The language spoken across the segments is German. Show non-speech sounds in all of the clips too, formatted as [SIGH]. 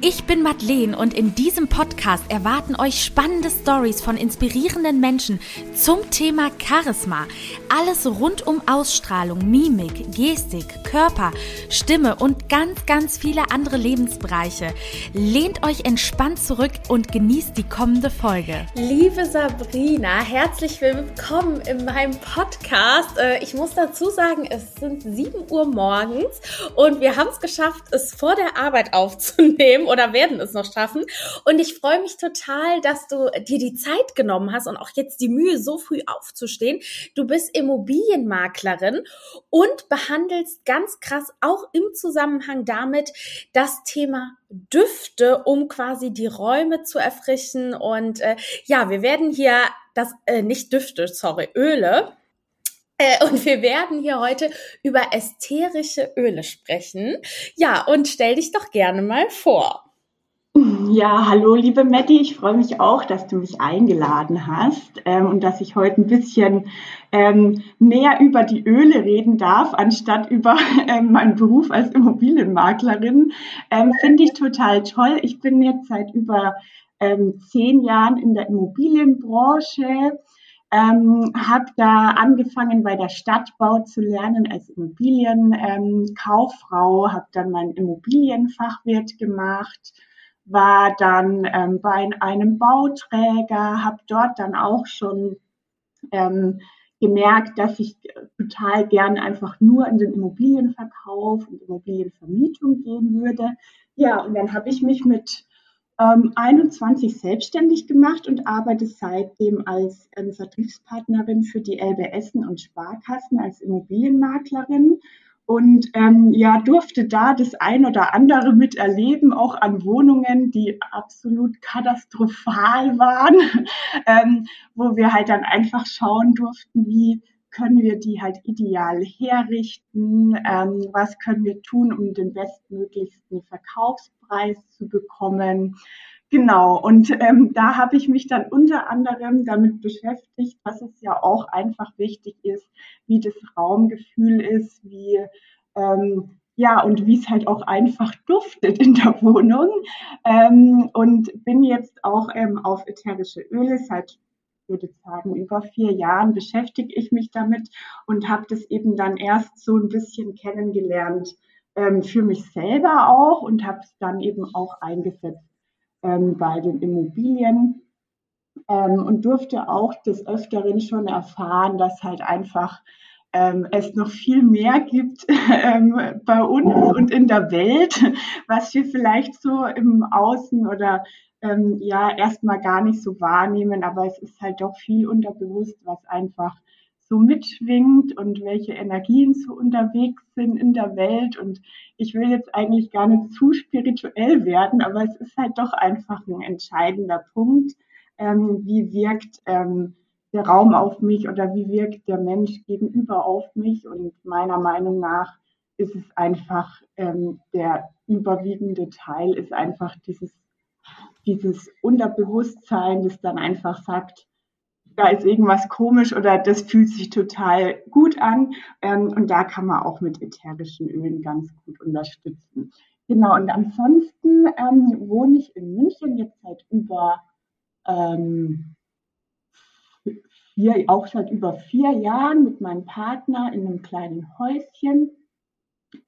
Ich bin Madeleine und in diesem Podcast erwarten euch spannende Stories von inspirierenden Menschen zum Thema Charisma. Alles rund um Ausstrahlung, Mimik, Gestik, Körper, Stimme und ganz, ganz viele andere Lebensbereiche. Lehnt euch entspannt zurück und genießt die kommende Folge. Liebe Sabrina, herzlich willkommen in meinem Podcast. Äh, ich muss dazu sagen, es sind 7 Uhr morgens und wir haben es geschafft, es vor der Arbeit aufzunehmen oder werden es noch schaffen. Und ich freue mich total, dass du dir die Zeit genommen hast und auch jetzt die Mühe, so früh aufzustehen. Du bist Immobilienmaklerin und behandelst ganz krass auch im Zusammenhang damit das Thema Düfte, um quasi die Räume zu erfrischen. Und äh, ja, wir werden hier das, äh, nicht Düfte, sorry, Öle und wir werden hier heute über ätherische Öle sprechen. Ja, und stell dich doch gerne mal vor. Ja, hallo liebe Matti, ich freue mich auch, dass du mich eingeladen hast ähm, und dass ich heute ein bisschen ähm, mehr über die Öle reden darf, anstatt über [LAUGHS] ähm, meinen Beruf als Immobilienmaklerin. Ähm, Finde ich total toll. Ich bin jetzt seit über ähm, zehn Jahren in der Immobilienbranche ähm, habe da angefangen bei der Stadtbau zu lernen als Immobilienkauffrau, ähm, habe dann mein Immobilienfachwirt gemacht, war dann ähm, bei einem Bauträger, habe dort dann auch schon ähm, gemerkt, dass ich total gern einfach nur in den Immobilienverkauf und Immobilienvermietung gehen würde. Ja, und dann habe ich mich mit ähm, 21 selbstständig gemacht und arbeite seitdem als ähm, Vertriebspartnerin für die LBSen und Sparkassen als Immobilienmaklerin. Und ähm, ja durfte da das ein oder andere miterleben, auch an Wohnungen, die absolut katastrophal waren, [LAUGHS] ähm, wo wir halt dann einfach schauen durften, wie können wir die halt ideal herrichten, ähm, was können wir tun, um den bestmöglichsten Verkaufspreis zu bekommen. Genau, und ähm, da habe ich mich dann unter anderem damit beschäftigt, dass es ja auch einfach wichtig ist, wie das Raumgefühl ist, wie ähm, ja, und wie es halt auch einfach duftet in der Wohnung. Ähm, und bin jetzt auch ähm, auf ätherische Öle seit würde sagen, über vier Jahren beschäftige ich mich damit und habe das eben dann erst so ein bisschen kennengelernt ähm, für mich selber auch und habe es dann eben auch eingesetzt ähm, bei den Immobilien ähm, und durfte auch des Öfteren schon erfahren, dass halt einfach ähm, es noch viel mehr gibt [LAUGHS] ähm, bei uns und in der Welt, was wir vielleicht so im Außen oder ähm, ja erstmal gar nicht so wahrnehmen, aber es ist halt doch viel unterbewusst, was einfach so mitschwingt und welche Energien so unterwegs sind in der Welt. Und ich will jetzt eigentlich gar nicht zu spirituell werden, aber es ist halt doch einfach ein entscheidender Punkt. Ähm, wie wirkt ähm, der Raum auf mich oder wie wirkt der Mensch gegenüber auf mich? Und meiner Meinung nach ist es einfach ähm, der überwiegende Teil ist einfach dieses dieses Unterbewusstsein, das dann einfach sagt, da ist irgendwas komisch oder das fühlt sich total gut an. Ähm, und da kann man auch mit ätherischen Ölen ganz gut unterstützen. Genau, und ansonsten ähm, wohne ich in München jetzt seit über ähm, vier, auch seit über vier Jahren mit meinem Partner in einem kleinen Häuschen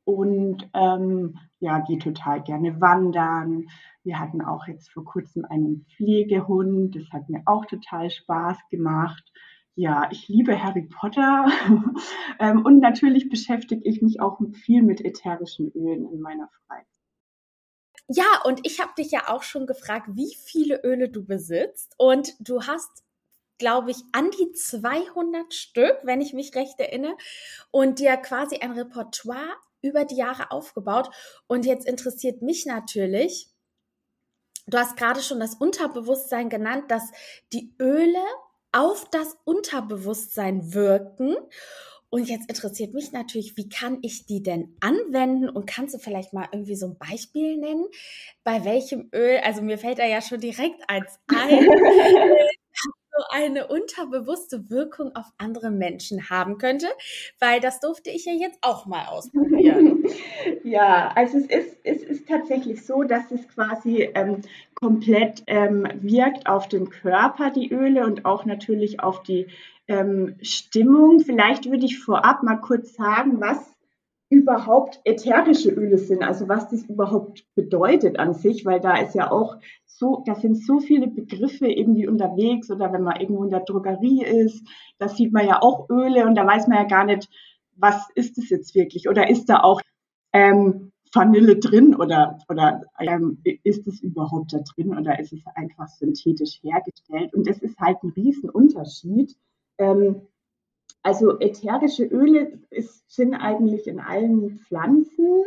und ähm, ja, gehe total gerne wandern. Wir hatten auch jetzt vor kurzem einen Pflegehund. Das hat mir auch total Spaß gemacht. Ja, ich liebe Harry Potter [LAUGHS] ähm, und natürlich beschäftige ich mich auch viel mit ätherischen Ölen in meiner Freizeit. Ja, und ich habe dich ja auch schon gefragt, wie viele Öle du besitzt. Und du hast glaube ich, an die 200 Stück, wenn ich mich recht erinnere, und dir quasi ein Repertoire über die Jahre aufgebaut. Und jetzt interessiert mich natürlich, du hast gerade schon das Unterbewusstsein genannt, dass die Öle auf das Unterbewusstsein wirken. Und jetzt interessiert mich natürlich, wie kann ich die denn anwenden? Und kannst du vielleicht mal irgendwie so ein Beispiel nennen? Bei welchem Öl? Also mir fällt da ja schon direkt eins [LAUGHS] ein. So eine unterbewusste Wirkung auf andere Menschen haben könnte, weil das durfte ich ja jetzt auch mal ausprobieren. [LAUGHS] ja, also es ist, es ist tatsächlich so, dass es quasi ähm, komplett ähm, wirkt auf den Körper, die Öle, und auch natürlich auf die ähm, Stimmung. Vielleicht würde ich vorab mal kurz sagen, was überhaupt ätherische Öle sind, also was das überhaupt bedeutet an sich, weil da ist ja auch so, da sind so viele Begriffe irgendwie unterwegs oder wenn man irgendwo in der Drogerie ist, da sieht man ja auch Öle und da weiß man ja gar nicht, was ist es jetzt wirklich oder ist da auch ähm, Vanille drin oder, oder ähm, ist es überhaupt da drin oder ist es einfach synthetisch hergestellt? Und das ist halt ein Riesenunterschied. Ähm, also ätherische Öle ist, sind eigentlich in allen Pflanzen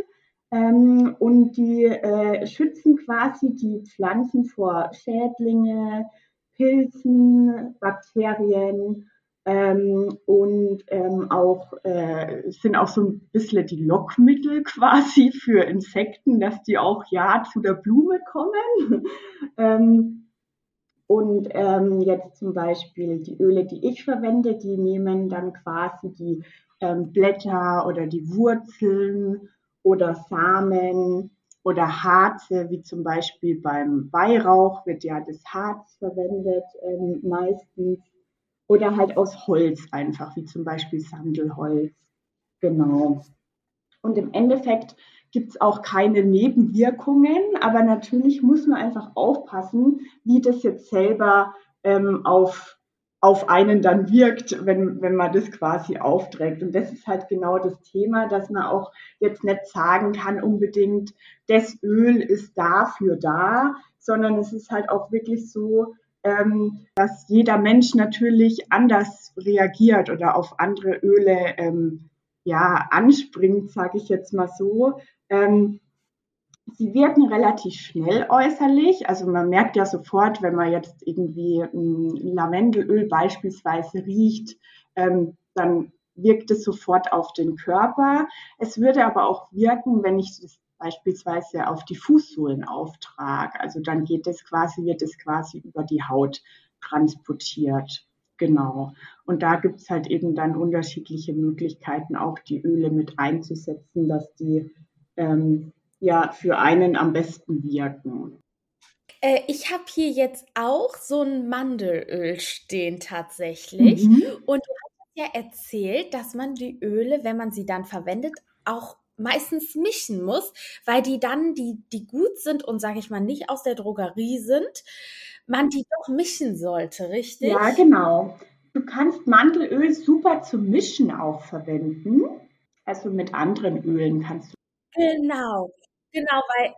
ähm, und die äh, schützen quasi die Pflanzen vor Schädlinge, Pilzen, Bakterien ähm, und ähm, auch äh, sind auch so ein bisschen die Lockmittel [LAUGHS] quasi für Insekten, dass die auch ja zu der Blume kommen. [LAUGHS] ähm, und ähm, jetzt zum Beispiel die Öle, die ich verwende, die nehmen dann quasi die ähm, Blätter oder die Wurzeln oder Samen oder Harze, wie zum Beispiel beim Weihrauch wird ja das Harz verwendet ähm, meistens oder halt aus Holz einfach, wie zum Beispiel Sandelholz. Genau. Und im Endeffekt gibt es auch keine Nebenwirkungen, aber natürlich muss man einfach aufpassen, wie das jetzt selber ähm, auf, auf einen dann wirkt, wenn, wenn man das quasi aufträgt. Und das ist halt genau das Thema, dass man auch jetzt nicht sagen kann, unbedingt, das Öl ist dafür da, sondern es ist halt auch wirklich so, ähm, dass jeder Mensch natürlich anders reagiert oder auf andere Öle ähm, ja anspringt, sage ich jetzt mal so. Ähm, sie wirken relativ schnell äußerlich. Also man merkt ja sofort, wenn man jetzt irgendwie ein Lavendelöl beispielsweise riecht, ähm, dann wirkt es sofort auf den Körper. Es würde aber auch wirken, wenn ich das beispielsweise auf die Fußsohlen auftrage. Also dann geht es quasi, wird es quasi über die Haut transportiert. Genau. Und da gibt es halt eben dann unterschiedliche Möglichkeiten, auch die Öle mit einzusetzen, dass die ähm, ja für einen am besten wirken. Äh, ich habe hier jetzt auch so ein Mandelöl stehen tatsächlich. Mhm. Und du hast ja erzählt, dass man die Öle, wenn man sie dann verwendet, auch meistens mischen muss, weil die dann, die, die gut sind und sage ich mal nicht aus der Drogerie sind, man die doch mischen sollte, richtig? Ja, genau. Du kannst Mandelöl super zum Mischen auch verwenden. Also mit anderen Ölen kannst du. Genau, genau, weil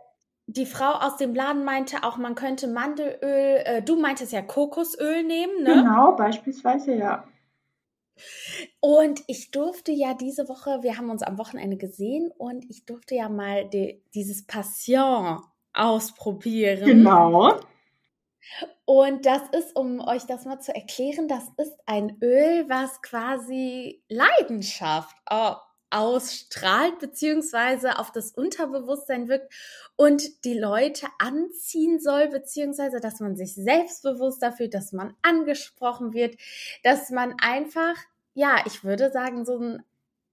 die Frau aus dem Laden meinte auch, man könnte Mandelöl, äh, du meintest ja Kokosöl nehmen, ne? Genau, beispielsweise, ja. Und ich durfte ja diese Woche, wir haben uns am Wochenende gesehen und ich durfte ja mal die, dieses Passion ausprobieren. Genau. Und das ist, um euch das mal zu erklären, das ist ein Öl, was quasi Leidenschaft ausstrahlt, beziehungsweise auf das Unterbewusstsein wirkt und die Leute anziehen soll, beziehungsweise dass man sich selbstbewusster fühlt, dass man angesprochen wird, dass man einfach, ja, ich würde sagen, so ein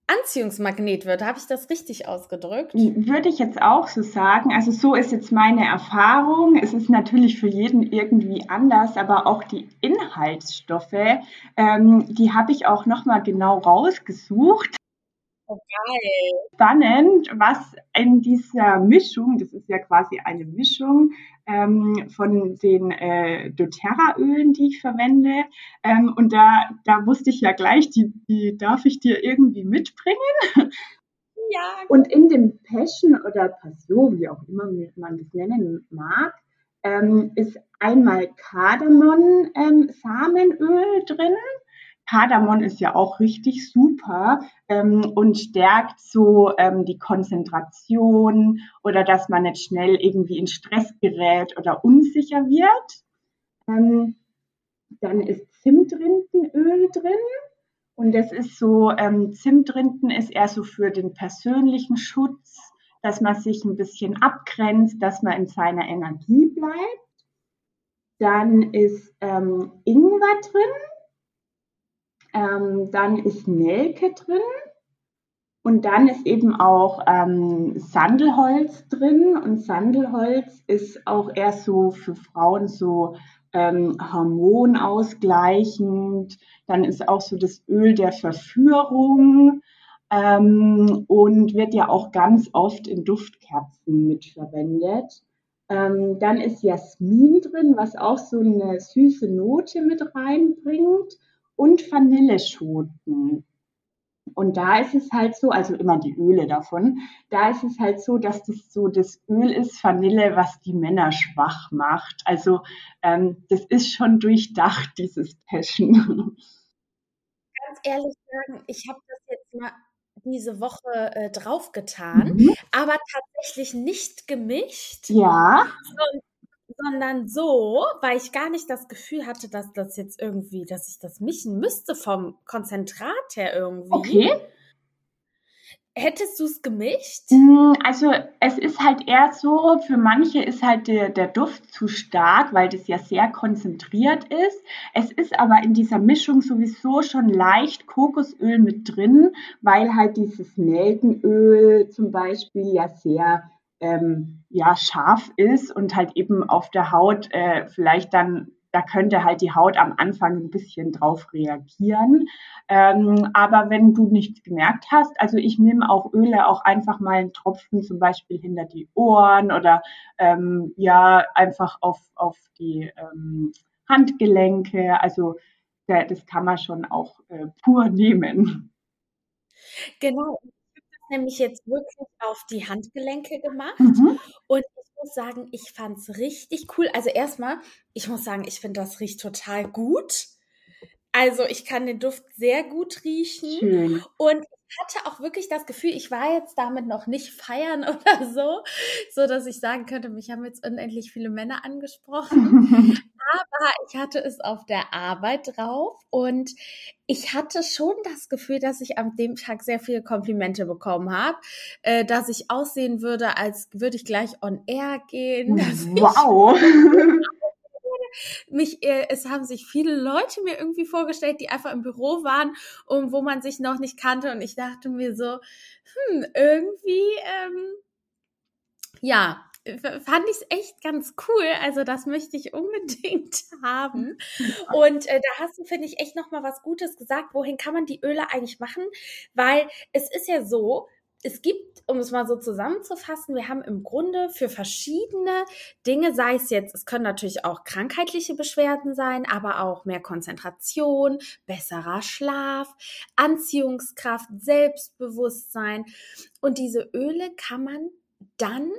Anziehungsmagnet wird. Habe ich das richtig ausgedrückt? Würde ich jetzt auch so sagen. Also so ist jetzt meine Erfahrung. Es ist natürlich für jeden irgendwie anders, aber auch die Inhaltsstoffe, ähm, die habe ich auch nochmal genau rausgesucht. Geil. Spannend, was in dieser Mischung, das ist ja quasi eine Mischung ähm, von den äh, doTERRA-Ölen, die ich verwende. Ähm, und da, da wusste ich ja gleich, die, die darf ich dir irgendwie mitbringen. Ja. Und in dem Passion oder Passion, wie auch immer man das nennen mag, ähm, ist einmal Kardamom-Samenöl ähm, drin Kardamom ist ja auch richtig super ähm, und stärkt so ähm, die Konzentration oder dass man nicht schnell irgendwie in Stress gerät oder unsicher wird. Ähm, dann ist Zimtrindenöl drin. Und das ist so, ähm, Zimtrinden ist eher so für den persönlichen Schutz, dass man sich ein bisschen abgrenzt, dass man in seiner Energie bleibt. Dann ist ähm, Ingwer drin. Ähm, dann ist Nelke drin. Und dann ist eben auch ähm, Sandelholz drin. Und Sandelholz ist auch eher so für Frauen so ähm, hormonausgleichend. Dann ist auch so das Öl der Verführung ähm, und wird ja auch ganz oft in Duftkerzen mitverwendet. Ähm, dann ist Jasmin drin, was auch so eine süße Note mit reinbringt und Vanilleschoten. Und da ist es halt so, also immer die Öle davon, da ist es halt so, dass das so das Öl ist, Vanille, was die Männer schwach macht. Also ähm, das ist schon durchdacht, dieses Passion. Ganz ehrlich sagen, ich habe das jetzt mal diese Woche äh, draufgetan, mhm. aber tatsächlich nicht gemischt. Ja. Sondern sondern so, weil ich gar nicht das Gefühl hatte, dass das jetzt irgendwie, dass ich das mischen müsste vom Konzentrat her irgendwie. Okay. Hättest du es gemischt? Mm, also es ist halt eher so, für manche ist halt der, der Duft zu stark, weil das ja sehr konzentriert ist. Es ist aber in dieser Mischung sowieso schon leicht Kokosöl mit drin, weil halt dieses Nelkenöl zum Beispiel ja sehr ähm, ja, scharf ist und halt eben auf der Haut äh, vielleicht dann, da könnte halt die Haut am Anfang ein bisschen drauf reagieren. Ähm, aber wenn du nichts gemerkt hast, also ich nehme auch Öle auch einfach mal einen Tropfen zum Beispiel hinter die Ohren oder ähm, ja, einfach auf, auf die ähm, Handgelenke. Also das kann man schon auch äh, pur nehmen. Genau, nämlich jetzt wirklich auf die Handgelenke gemacht. Mhm. Und ich muss sagen, ich fand es richtig cool. Also erstmal, ich muss sagen, ich finde, das riecht total gut. Also ich kann den Duft sehr gut riechen. Schön. Und ich hatte auch wirklich das Gefühl, ich war jetzt damit noch nicht feiern [LAUGHS] oder so, so dass ich sagen könnte, mich haben jetzt unendlich viele Männer angesprochen. [LAUGHS] Aber ich hatte es auf der Arbeit drauf und ich hatte schon das Gefühl, dass ich an dem Tag sehr viele Komplimente bekommen habe, äh, dass ich aussehen würde, als würde ich gleich on air gehen. [LAUGHS] Wow. [LAUGHS] mich, äh, es haben sich viele Leute mir irgendwie vorgestellt, die einfach im Büro waren und wo man sich noch nicht kannte und ich dachte mir so, hm, irgendwie, ähm, ja, fand ich es echt ganz cool. Also das möchte ich unbedingt [LAUGHS] haben. [LAUGHS] Und äh, da hast du, finde ich, echt noch mal was Gutes gesagt. Wohin kann man die Öle eigentlich machen? Weil es ist ja so, es gibt, um es mal so zusammenzufassen, wir haben im Grunde für verschiedene Dinge, sei es jetzt, es können natürlich auch krankheitliche Beschwerden sein, aber auch mehr Konzentration, besserer Schlaf, Anziehungskraft, Selbstbewusstsein. Und diese Öle kann man dann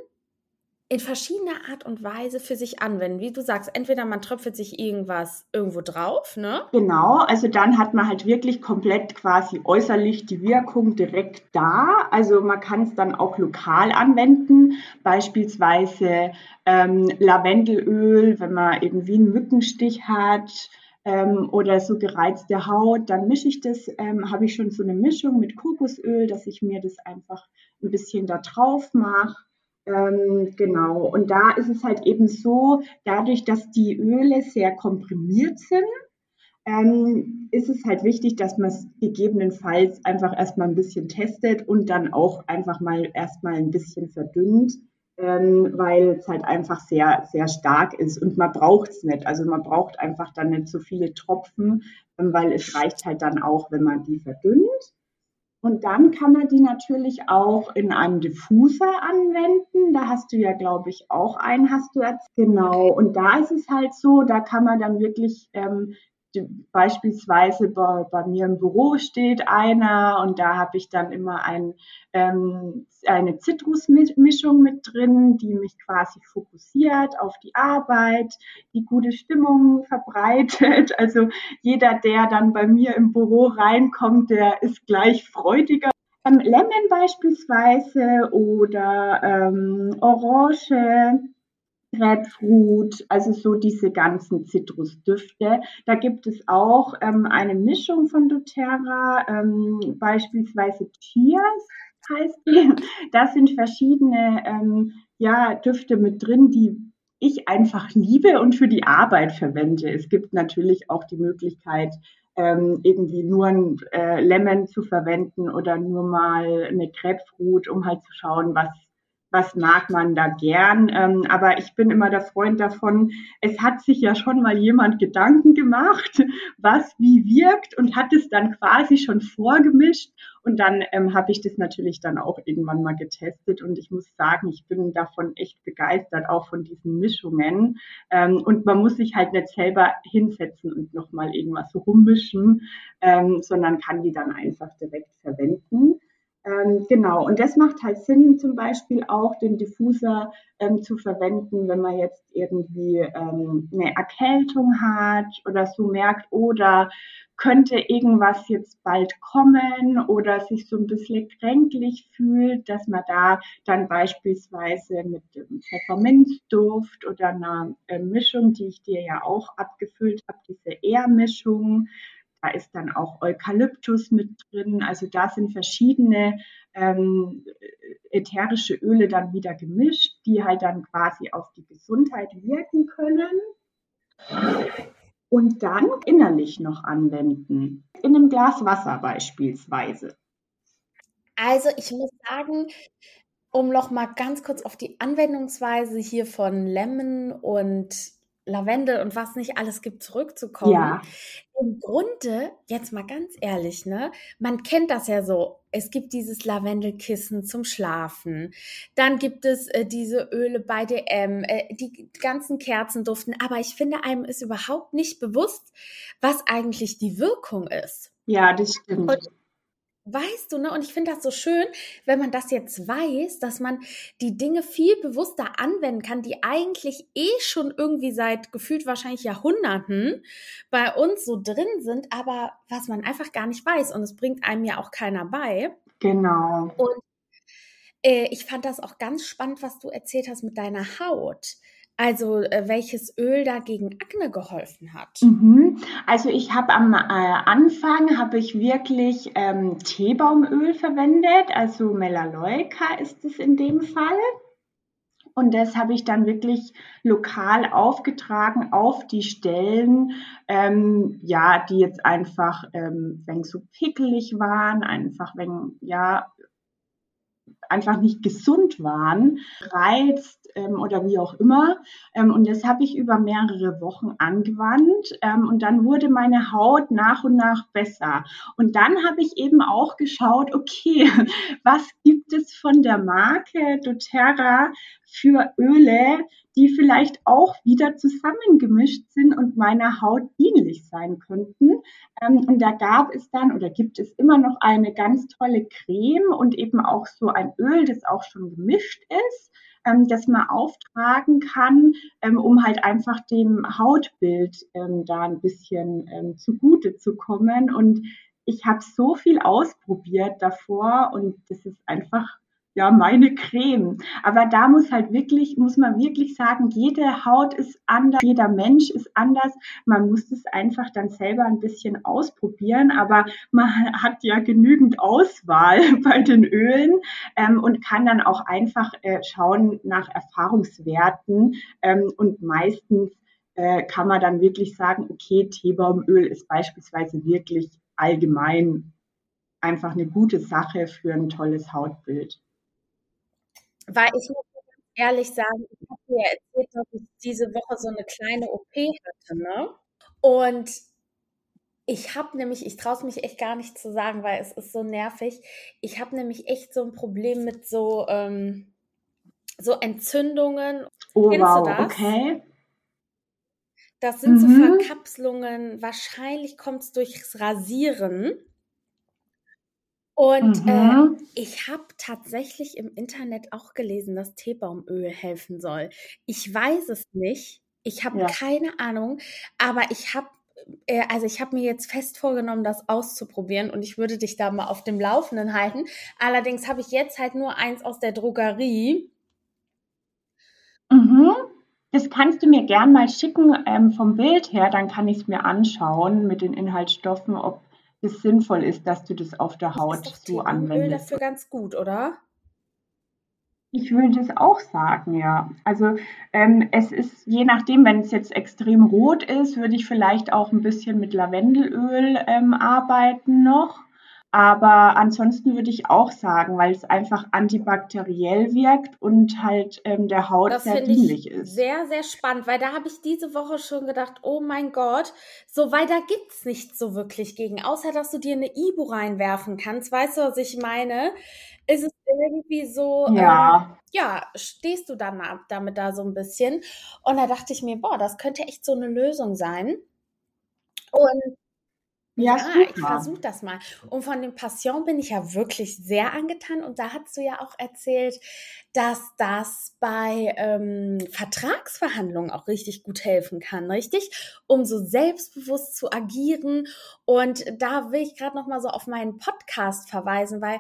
in verschiedener Art und Weise für sich anwenden. Wie du sagst, entweder man tröpfelt sich irgendwas irgendwo drauf, ne? Genau, also dann hat man halt wirklich komplett quasi äußerlich die Wirkung direkt da. Also man kann es dann auch lokal anwenden, beispielsweise ähm, Lavendelöl, wenn man irgendwie einen Mückenstich hat. Ähm, oder so gereizte Haut, dann mische ich das, ähm, habe ich schon so eine Mischung mit Kokosöl, dass ich mir das einfach ein bisschen da drauf mache ähm, genau, und da ist es halt eben so, dadurch, dass die Öle sehr komprimiert sind, ähm, ist es halt wichtig, dass man es gegebenenfalls einfach erstmal ein bisschen testet und dann auch einfach mal erstmal ein bisschen verdünnt, ähm, weil es halt einfach sehr, sehr stark ist und man braucht es nicht. Also man braucht einfach dann nicht so viele Tropfen, ähm, weil es reicht halt dann auch, wenn man die verdünnt. Und dann kann man die natürlich auch in einem Diffuser anwenden. Da hast du ja, glaube ich, auch einen, hast du jetzt. Genau. Und da ist es halt so, da kann man dann wirklich ähm, beispielsweise bei, bei, mir im Büro steht einer und da habe ich dann immer ein, ähm, eine Zitrusmischung mit drin, die mich quasi fokussiert auf die Arbeit, die gute Stimmung verbreitet. [LAUGHS] Also jeder, der dann bei mir im Büro reinkommt, der ist gleich freudiger. Ähm, Lemon beispielsweise oder ähm, Orange Grapefruit, also so diese ganzen Zitrusdüfte. Da gibt es auch ähm, eine Mischung von doTERRA, ähm, beispielsweise Cheers heißt die. Da sind verschiedene ähm, ja, Düfte mit drin, die ich einfach liebe und für die Arbeit verwende. Es gibt natürlich auch die Möglichkeit, ähm, irgendwie nur ein äh, Lemon zu verwenden oder nur mal eine Grapefruit, um halt zu schauen, was was mag man da gern. Ähm, aber ich bin immer der Freund davon, es hat sich ja schon mal jemand Gedanken gemacht, [LAUGHS] was wie wirkt und hat es dann quasi schon vorgemischt. Und dann ähm, habe ich das natürlich dann auch irgendwann mal getestet. Und ich muss sagen, ich bin davon echt begeistert, auch von diesen Mischungen. Ähm, und man muss sich halt nicht selber hinsetzen und nochmal irgendwas rummischen, ähm, sondern kann die dann einfach direkt verwenden. Ähm, genau, und das macht halt Sinn, zum Beispiel auch den Diffuser ähm, zu verwenden, wenn man jetzt irgendwie ähm, eine Erkältung hat oder so merkt, oder könnte irgendwas jetzt bald kommen oder sich so ein bisschen kränklich fühlt, dass man da dann beispielsweise mit Pfefferminzduft oder einer äh, Mischung, die ich dir ja auch abgefüllt habe, diese Ehrmischung, da ist dann auch Eukalyptus mit drin. Also da sind verschiedene ähm, ätherische Öle dann wieder gemischt, die halt dann quasi auf die Gesundheit wirken können. Und dann innerlich noch anwenden. In einem Glas Wasser beispielsweise. Also ich muss sagen, um noch mal ganz kurz auf die Anwendungsweise hier von Lemon und Lavendel und was nicht alles gibt, zurückzukommen. Ja. Im Grunde, jetzt mal ganz ehrlich, ne, man kennt das ja so. Es gibt dieses Lavendelkissen zum Schlafen. Dann gibt es äh, diese Öle bei DM, äh, die ganzen Kerzen duften. Aber ich finde, einem ist überhaupt nicht bewusst, was eigentlich die Wirkung ist. Ja, das stimmt. Und Weißt du, ne? Und ich finde das so schön, wenn man das jetzt weiß, dass man die Dinge viel bewusster anwenden kann, die eigentlich eh schon irgendwie seit gefühlt wahrscheinlich Jahrhunderten bei uns so drin sind, aber was man einfach gar nicht weiß. Und es bringt einem ja auch keiner bei. Genau. Und äh, ich fand das auch ganz spannend, was du erzählt hast mit deiner Haut. Also äh, welches Öl da gegen Akne geholfen hat? Mhm. Also ich habe am äh, Anfang habe ich wirklich ähm, Teebaumöl verwendet, also Melaleuca ist es in dem Fall. Und das habe ich dann wirklich lokal aufgetragen auf die Stellen, ähm, ja, die jetzt einfach, ähm, wenn so pickelig waren, einfach wenn, ja, einfach nicht gesund waren, reizt ähm, oder wie auch immer. Ähm, und das habe ich über mehrere Wochen angewandt ähm, und dann wurde meine Haut nach und nach besser. Und dann habe ich eben auch geschaut, okay, [LAUGHS] was gibt es von der Marke doTERRA für Öle, die vielleicht auch wieder zusammengemischt sind und meiner Haut dienlich sein könnten. Ähm, und da gab es dann oder gibt es immer noch eine ganz tolle Creme und eben auch so ein Öl, das auch schon gemischt ist, ähm, das man auftragen kann, ähm, um halt einfach dem Hautbild da ein bisschen zugute zu kommen. Und ich habe so viel ausprobiert davor und das ist einfach ja, meine Creme. Aber da muss halt wirklich, muss man wirklich sagen, jede Haut ist anders, jeder Mensch ist anders. Man muss es einfach dann selber ein bisschen ausprobieren, aber man hat ja genügend Auswahl [LAUGHS] bei den Ölen ähm, und kann dann auch einfach äh, schauen nach Erfahrungswerten ähm, und meistens äh, kann man dann wirklich sagen, okay, Teebaumöl ist beispielsweise wirklich allgemein einfach eine gute Sache für ein tolles Hautbild. Weil ich muss ehrlich sagen, ich habe dir erzählt, dass ich diese Woche so eine kleine OP hatte, ne? Und ich habe nämlich, ich traue es mich echt gar nicht zu sagen, weil es ist so nervig. Ich habe nämlich echt so ein Problem mit so, ähm, so Entzündungen. Oh, Kennst wow, du das? okay. Das sind mhm. so Verkapselungen. Wahrscheinlich kommt es durchs Rasieren. Und mhm. äh, ich habe tatsächlich im Internet auch gelesen, dass Teebaumöl helfen soll. Ich weiß es nicht. Ich habe ja. keine Ahnung, aber ich habe äh, also ich habe mir jetzt fest vorgenommen, das auszuprobieren und ich würde dich da mal auf dem Laufenden halten. Allerdings habe ich jetzt halt nur eins aus der Drogerie. Mhm. Das kannst du mir gern mal schicken ähm, vom Bild her, dann kann ich es mir anschauen mit den Inhaltsstoffen, ob es sinnvoll ist, dass du das auf der Haut so anwendest. Öl dafür ganz gut, oder? Ich würde es auch sagen, ja. Also ähm, es ist, je nachdem, wenn es jetzt extrem rot ist, würde ich vielleicht auch ein bisschen mit Lavendelöl ähm, arbeiten noch. Aber ansonsten würde ich auch sagen, weil es einfach antibakteriell wirkt und halt ähm, der Haut das sehr dienlich ist. Sehr, sehr spannend, weil da habe ich diese Woche schon gedacht, oh mein Gott, so weil da gibt's nichts so wirklich gegen, außer dass du dir eine Ibu reinwerfen kannst. Weißt du, was ich meine? ist es irgendwie so, ja, ähm, ja stehst du dann damit da so ein bisschen. Und da dachte ich mir, boah, das könnte echt so eine Lösung sein. Und ja, ja ich versuche das mal. Und von dem Passion bin ich ja wirklich sehr angetan. Und da hast du ja auch erzählt, dass das bei ähm, Vertragsverhandlungen auch richtig gut helfen kann, richtig? Um so selbstbewusst zu agieren. Und da will ich gerade noch mal so auf meinen Podcast verweisen, weil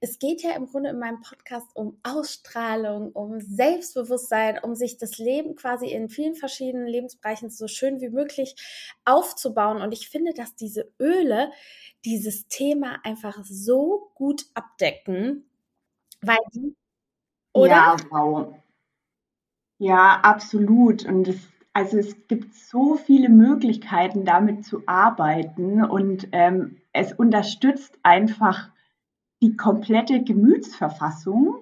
es geht ja im Grunde in meinem Podcast um Ausstrahlung, um Selbstbewusstsein, um sich das Leben quasi in vielen verschiedenen Lebensbereichen so schön wie möglich aufzubauen. Und ich finde, dass diese Öle dieses Thema einfach so gut abdecken, weil die oder? Ja, wow. Ja, absolut. Und es, also es gibt so viele Möglichkeiten, damit zu arbeiten und ähm, es unterstützt einfach die komplette Gemütsverfassung.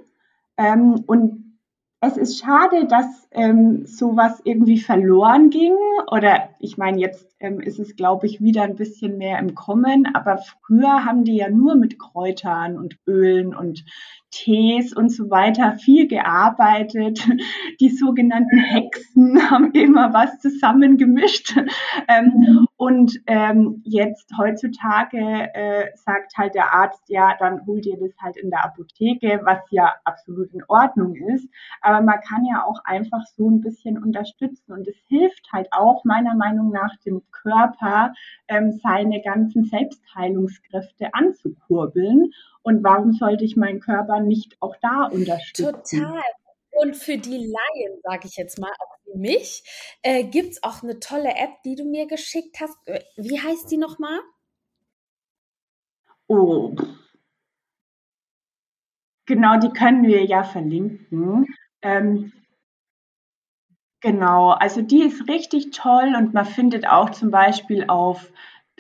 Ähm, und es ist schade, dass ähm, sowas irgendwie verloren ging. Oder ich meine, jetzt ähm, ist es, glaube ich, wieder ein bisschen mehr im Kommen. Aber früher haben die ja nur mit Kräutern und Ölen und Tees und so weiter viel gearbeitet. [LAUGHS] Die sogenannten Hexen [LAUGHS] haben immer was zusammengemischt. [LAUGHS] Ähm, und ähm, jetzt heutzutage äh, sagt halt der Arzt, ja, dann hol dir das halt in der Apotheke, was ja absolut in Ordnung ist. Aber man kann ja auch einfach so ein bisschen unterstützen. Und es hilft halt auch meiner Meinung nach dem Körper, ähm, seine ganzen Selbstheilungskräfte anzukurbeln. Und warum sollte ich meinen Körper nicht auch da unterstützen? Total. Und für die Laien, sage ich jetzt mal, auch für mich, äh, gibt es auch eine tolle App, die du mir geschickt hast. Äh, wie heißt die nochmal? Oh. Genau, die können wir ja verlinken. Ähm, genau, also die ist richtig toll und man findet auch zum Beispiel auf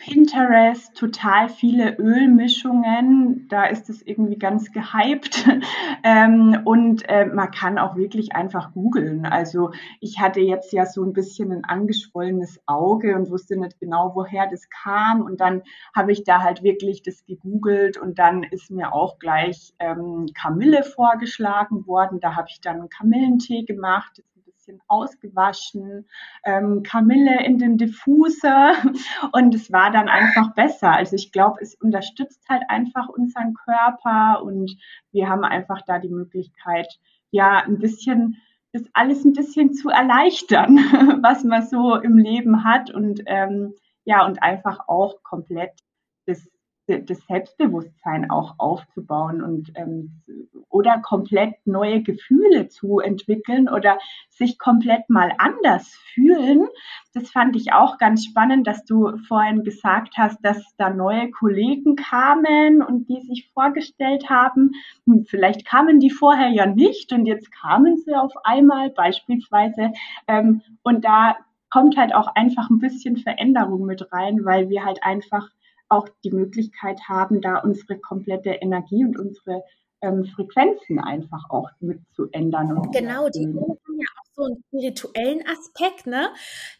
Pinterest total viele Ölmischungen. Da ist es irgendwie ganz gehypt. [LAUGHS] ähm, und äh, man kann auch wirklich einfach googeln. Also ich hatte jetzt ja so ein bisschen ein angeschwollenes Auge und wusste nicht genau, woher das kam. Und dann habe ich da halt wirklich das gegoogelt und dann ist mir auch gleich ähm, Kamille vorgeschlagen worden. Da habe ich dann einen Kamillentee gemacht bisschen ausgewaschen, ähm, Kamille in den Diffuser [LAUGHS] und es war dann einfach besser. Also ich glaube, es unterstützt halt einfach unseren Körper und wir haben einfach da die Möglichkeit, ja, ein bisschen das alles ein bisschen zu erleichtern, [LAUGHS] was man so im Leben hat und ähm, ja, und einfach auch komplett das Selbstbewusstsein auch aufzubauen und ähm, oder komplett neue Gefühle zu entwickeln oder sich komplett mal anders fühlen. Das fand ich auch ganz spannend, dass du vorhin gesagt hast, dass da neue Kollegen kamen und die sich vorgestellt haben. Hm, vielleicht kamen die vorher ja nicht und jetzt kamen sie auf einmal beispielsweise. Ähm, und da kommt halt auch einfach ein bisschen Veränderung mit rein, weil wir halt einfach auch die Möglichkeit haben, da unsere komplette Energie und unsere ähm, Frequenzen einfach auch mit zu ändern. Und genau, die haben ja auch so einen spirituellen Aspekt, ne?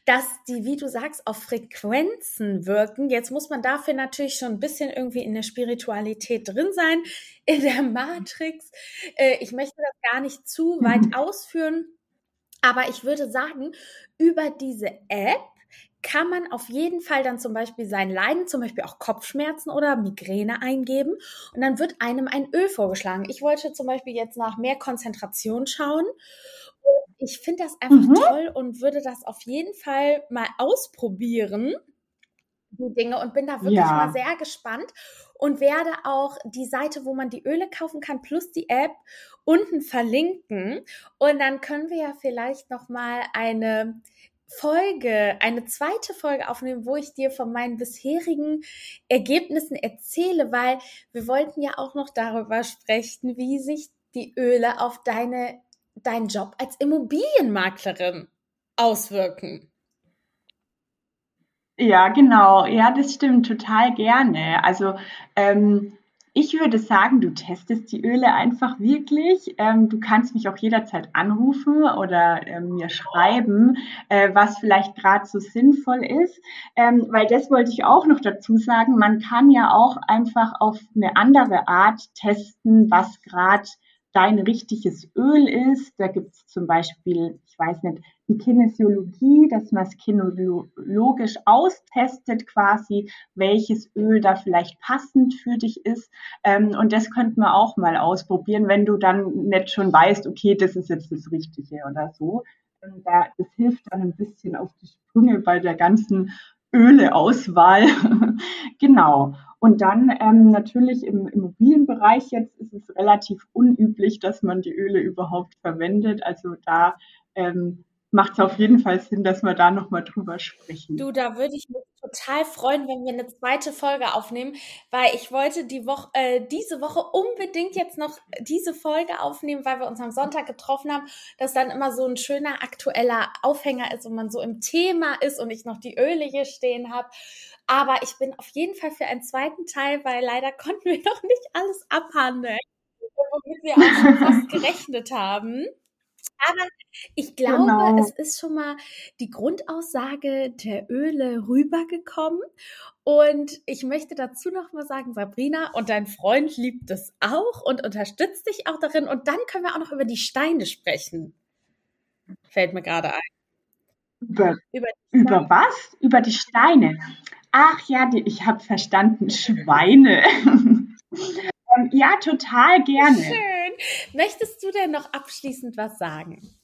dass die, wie du sagst, auf Frequenzen wirken. Jetzt muss man dafür natürlich schon ein bisschen irgendwie in der Spiritualität drin sein, in der [LAUGHS] Matrix. Äh, ich möchte das gar nicht zu [LAUGHS] weit mhm. ausführen. Aber ich würde sagen, über diese App kann man auf jeden Fall dann zum Beispiel sein Leiden, zum Beispiel auch Kopfschmerzen oder Migräne eingeben und dann wird einem ein Öl vorgeschlagen. Ich wollte zum Beispiel jetzt nach mehr Konzentration schauen. Und ich finde das einfach mhm. toll und würde das auf jeden Fall mal ausprobieren, die Dinge, und bin da wirklich ja. mal sehr gespannt und werde auch die Seite, wo man die Öle kaufen kann, plus die App unten verlinken. Und dann können wir ja vielleicht noch mal eine Folge, eine zweite Folge aufnehmen, wo ich dir von meinen bisherigen Ergebnissen erzähle, weil wir wollten ja auch noch darüber sprechen, wie sich die Öle auf deine, deinen Job als Immobilienmaklerin auswirken? Ja, genau. Ja, das stimmt total gerne. Also ähm, ich würde sagen, du testest die Öle einfach wirklich. Ähm, du kannst mich auch jederzeit anrufen oder ähm, mir schreiben, äh, was vielleicht gerade so sinnvoll ist. Ähm, weil das wollte ich auch noch dazu sagen. Man kann ja auch einfach auf eine andere Art testen, was gerade dein richtiges Öl ist. Da gibt es zum Beispiel, ich weiß nicht, die Kinesiologie, dass man es kinologisch austestet quasi, welches Öl da vielleicht passend für dich ist. Ähm, und das könnte man auch mal ausprobieren, wenn du dann nicht schon weißt, okay, das ist jetzt das Richtige oder so. Und da, das hilft dann ein bisschen auf die Sprünge bei der ganzen Öleauswahl. [LAUGHS] genau. Und dann ähm, natürlich im Immobilienbereich jetzt ist es relativ unüblich, dass man die Öle überhaupt verwendet. Also da ähm, macht es auf jeden Fall Sinn, dass wir da nochmal drüber sprechen. Du, da würde ich mich total freuen, wenn wir eine zweite Folge aufnehmen, weil ich wollte die Woche, äh, diese Woche unbedingt jetzt noch diese Folge aufnehmen, weil wir uns am Sonntag getroffen haben, dass dann immer so ein schöner aktueller Aufhänger ist und man so im Thema ist und ich noch die Öle hier stehen habe. Aber ich bin auf jeden Fall für einen zweiten Teil, weil leider konnten wir [LAUGHS] noch nicht alles abhandeln, womit wir auch schon fast [LAUGHS] gerechnet haben. Aber ich glaube, genau. es ist schon mal die Grundaussage der Öle rübergekommen. Und ich möchte dazu noch mal sagen, Sabrina, und dein Freund liebt es auch und unterstützt dich auch darin. Und dann können wir auch noch über die Steine sprechen. Fällt mir gerade ein. Über, über, über was? Über die Steine. Ach ja, die, ich habe verstanden, Schweine. [LAUGHS] ähm, ja, total gerne. Schön. Möchtest du denn noch abschließend was sagen?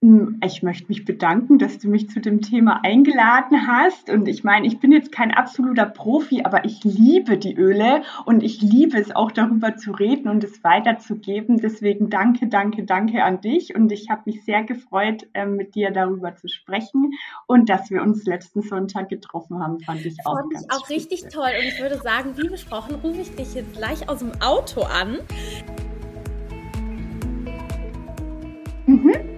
Hm, ich möchte mich bedanken, dass du mich zu dem Thema eingeladen hast. Und ich meine, ich bin jetzt kein absoluter Profi, aber ich liebe die Öle und ich liebe es auch darüber zu reden und es weiterzugeben. Deswegen danke, danke, danke an dich. Und ich habe mich sehr gefreut, ähm, mit dir darüber zu sprechen und dass wir uns letzten Sonntag getroffen haben, fand ich auch fand ich auch richtig toll. Und ich würde sagen, wie besprochen, rufe ich dich jetzt gleich aus dem Auto an. Mhm.